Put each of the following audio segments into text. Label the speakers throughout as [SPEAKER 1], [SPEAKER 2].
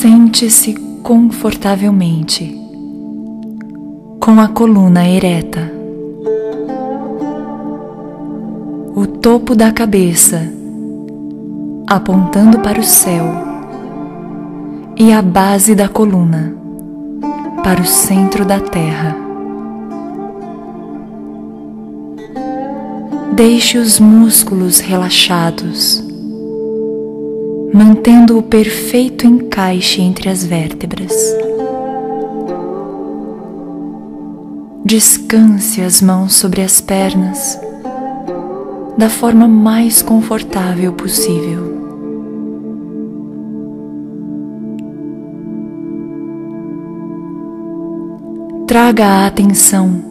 [SPEAKER 1] Sente-se confortavelmente, com a coluna ereta, o topo da cabeça apontando para o céu e a base da coluna para o centro da terra. Deixe os músculos relaxados mantendo o perfeito encaixe entre as vértebras. Descanse as mãos sobre as pernas da forma mais confortável possível. Traga a atenção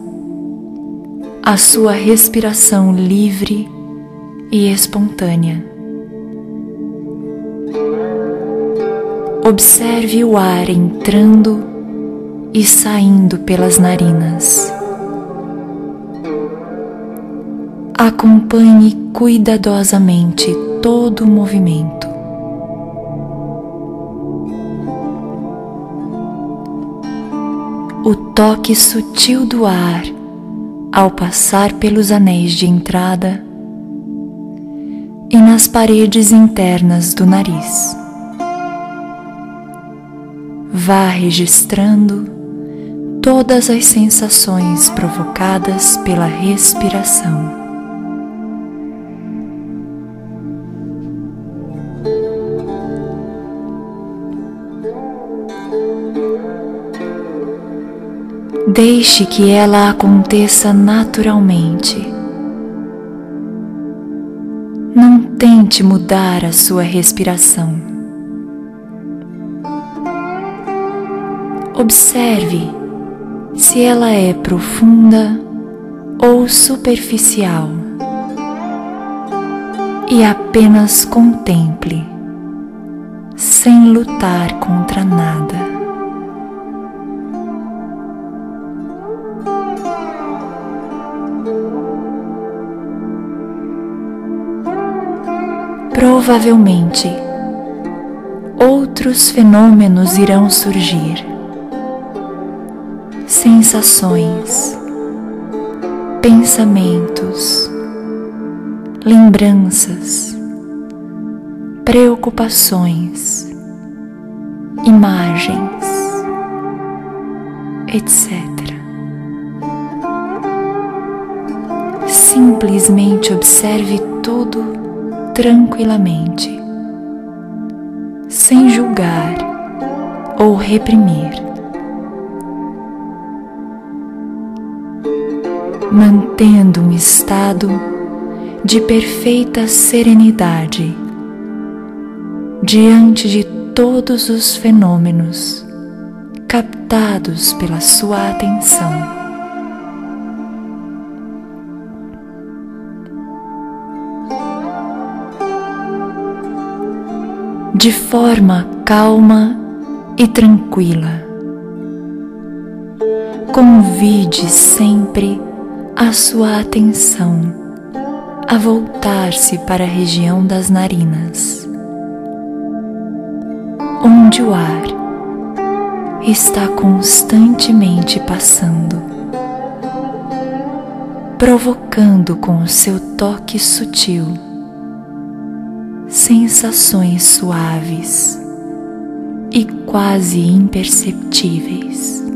[SPEAKER 1] à sua respiração livre e espontânea. Observe o ar entrando e saindo pelas narinas. Acompanhe cuidadosamente todo o movimento. O toque sutil do ar ao passar pelos anéis de entrada e nas paredes internas do nariz. Vá registrando todas as sensações provocadas pela respiração. Deixe que ela aconteça naturalmente. Não tente mudar a sua respiração. Observe se ela é profunda ou superficial e apenas contemple, sem lutar contra nada. Provavelmente, outros fenômenos irão surgir sensações, pensamentos, lembranças, preocupações, imagens, etc. Simplesmente observe tudo tranquilamente, sem julgar ou reprimir. Mantendo um estado de perfeita serenidade diante de todos os fenômenos captados pela sua atenção. De forma calma e tranquila, convide sempre a sua atenção a voltar-se para a região das narinas, onde o ar está constantemente passando, provocando com o seu toque sutil sensações suaves e quase imperceptíveis.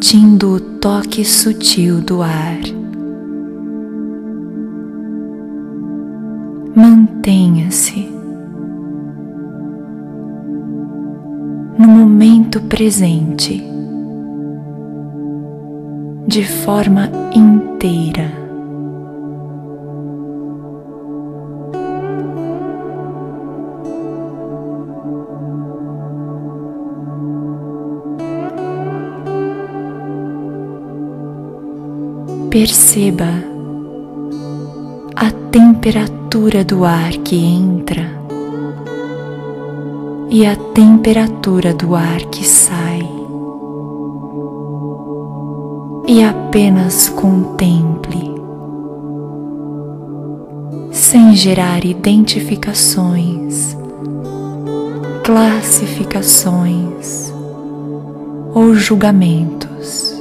[SPEAKER 1] Sentindo o toque sutil do ar. Mantenha-se no momento presente de forma inteira. Perceba a temperatura do ar que entra e a temperatura do ar que sai. E apenas contemple, sem gerar identificações, classificações ou julgamentos.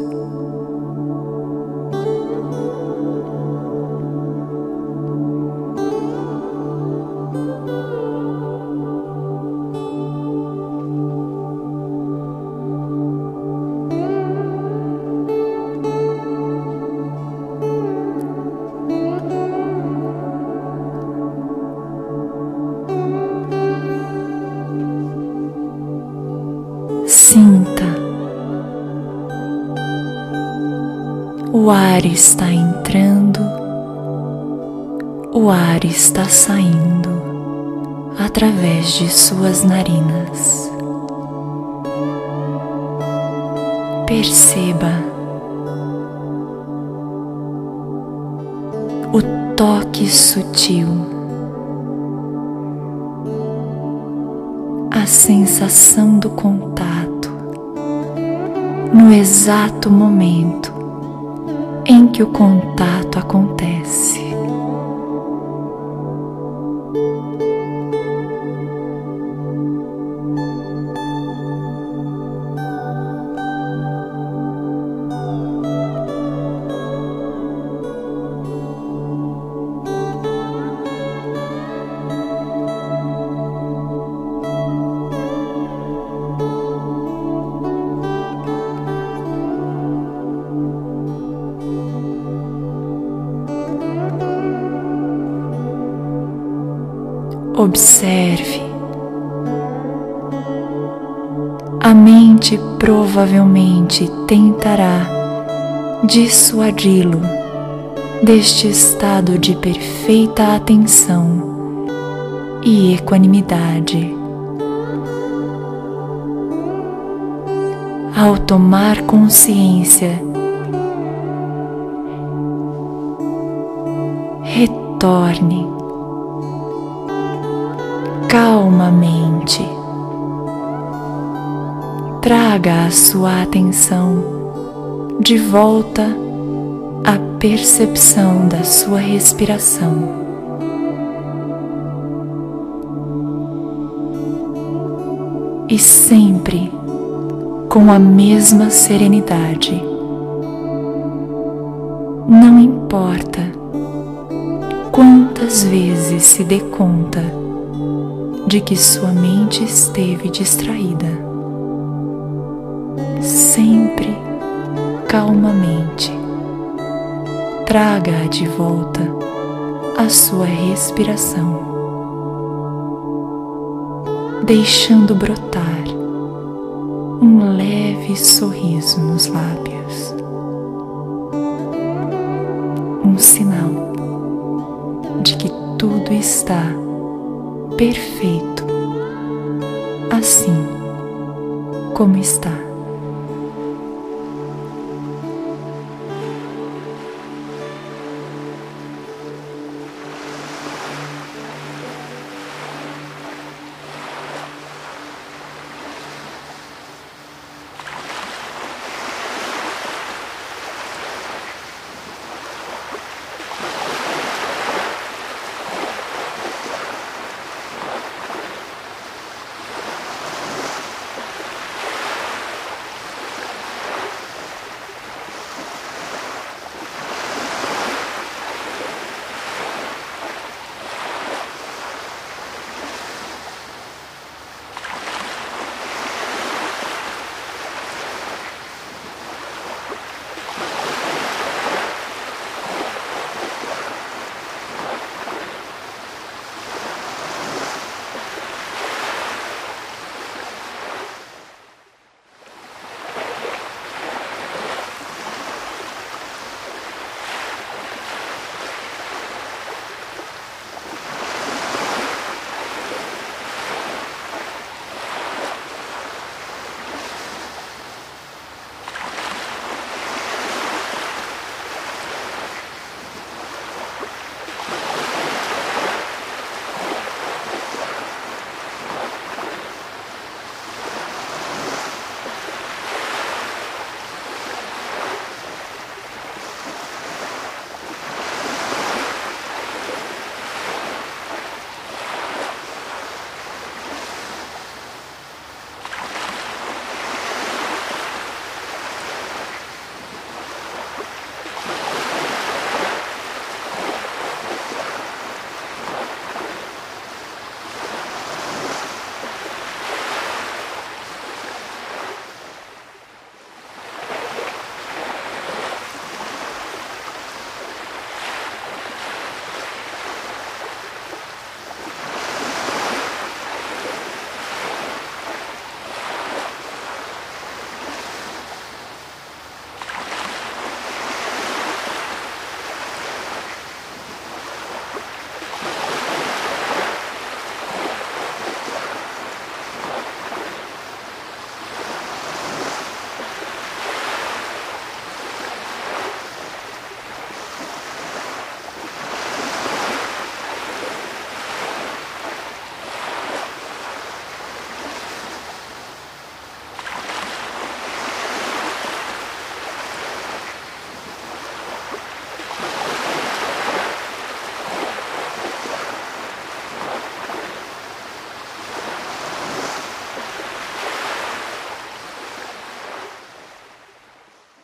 [SPEAKER 1] Está entrando, o ar está saindo através de suas narinas. Perceba o toque sutil, a sensação do contato no exato momento em que o contato acontece. Observe. A mente provavelmente tentará dissuadi-lo deste estado de perfeita atenção e equanimidade. Ao tomar consciência, retorne calmamente. Traga a sua atenção de volta à percepção da sua respiração. E sempre com a mesma serenidade. Não importa quantas vezes se dê conta de que sua mente esteve distraída. Sempre calmamente traga de volta a sua respiração, deixando brotar um leve sorriso nos lábios, um sinal de que tudo está perfeito, assim como está.